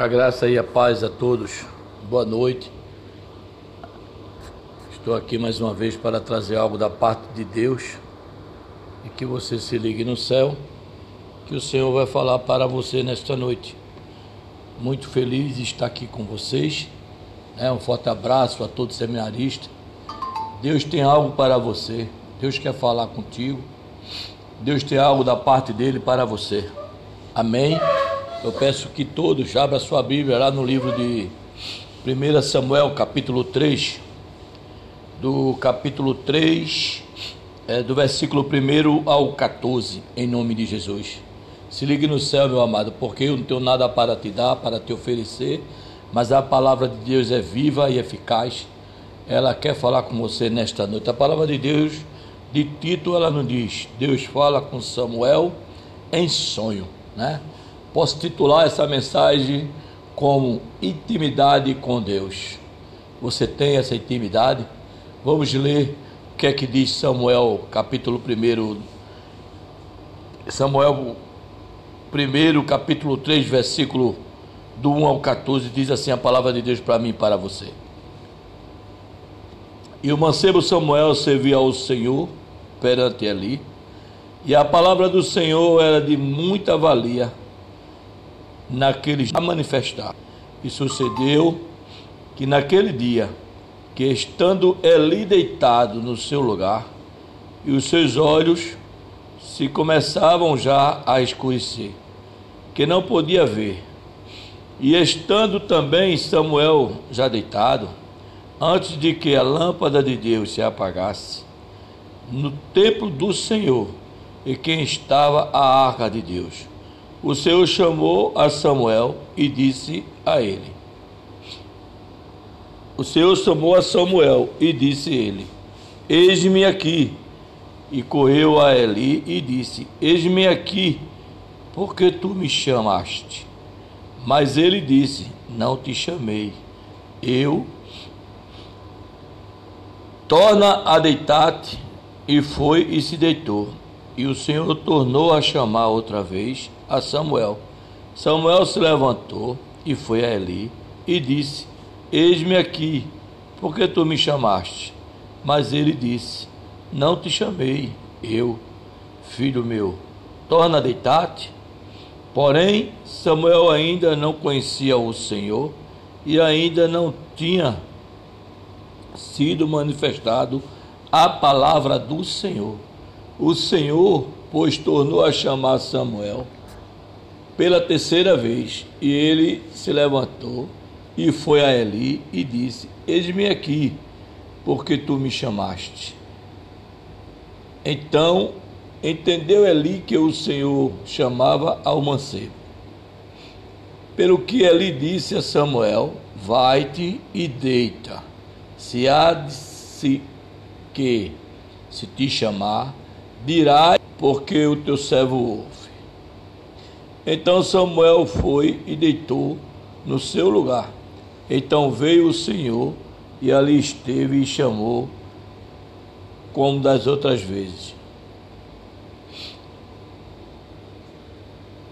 A graça e a paz a todos. Boa noite. Estou aqui mais uma vez para trazer algo da parte de Deus e que você se ligue no céu, que o Senhor vai falar para você nesta noite. Muito feliz de estar aqui com vocês. É, um forte abraço a todos seminaristas. Deus tem algo para você. Deus quer falar contigo. Deus tem algo da parte dele para você. Amém. Eu peço que todos abram a sua Bíblia lá no livro de 1 Samuel, capítulo 3. Do capítulo 3, é, do versículo 1 ao 14, em nome de Jesus. Se ligue no céu, meu amado, porque eu não tenho nada para te dar, para te oferecer, mas a palavra de Deus é viva e eficaz. Ela quer falar com você nesta noite. A palavra de Deus, de Tito, ela não diz: Deus fala com Samuel em sonho, né? Posso titular essa mensagem como intimidade com Deus. Você tem essa intimidade? Vamos ler o que é que diz Samuel, capítulo 1. Samuel 1, capítulo 3, versículo do 1 ao 14, diz assim a palavra de Deus para mim e para você. E o mancebo Samuel servia ao Senhor perante ali, e a palavra do Senhor era de muita valia naquele a manifestar. E sucedeu que naquele dia, que estando Eli deitado no seu lugar, e os seus olhos se começavam já a escurecer, que não podia ver. E estando também Samuel já deitado, antes de que a lâmpada de Deus se apagasse, no templo do Senhor, e quem estava a arca de Deus o Senhor chamou a Samuel e disse a ele: O Senhor chamou a Samuel e disse ele: Eis-me aqui. E correu a Eli e disse: Eis-me aqui, porque tu me chamaste. Mas ele disse: Não te chamei. Eu torna a deitar-te. E foi e se deitou. E o Senhor tornou a chamar outra vez a Samuel. Samuel se levantou e foi a Eli e disse: Eis-me aqui, porque tu me chamaste? Mas ele disse: Não te chamei, eu, filho meu, torna a deitar-te. Porém, Samuel ainda não conhecia o Senhor e ainda não tinha sido manifestado a palavra do Senhor. O Senhor, pois, tornou a chamar Samuel pela terceira vez, e ele se levantou e foi a Eli e disse: Eis-me aqui, porque tu me chamaste. Então entendeu Eli que o Senhor chamava ao mancebo. Pelo que Eli disse a Samuel: Vai-te e deita. Se há de se que se te chamar, dirá, porque o teu servo ouve. Então Samuel foi e deitou no seu lugar. Então veio o Senhor e ali esteve e chamou, como das outras vezes.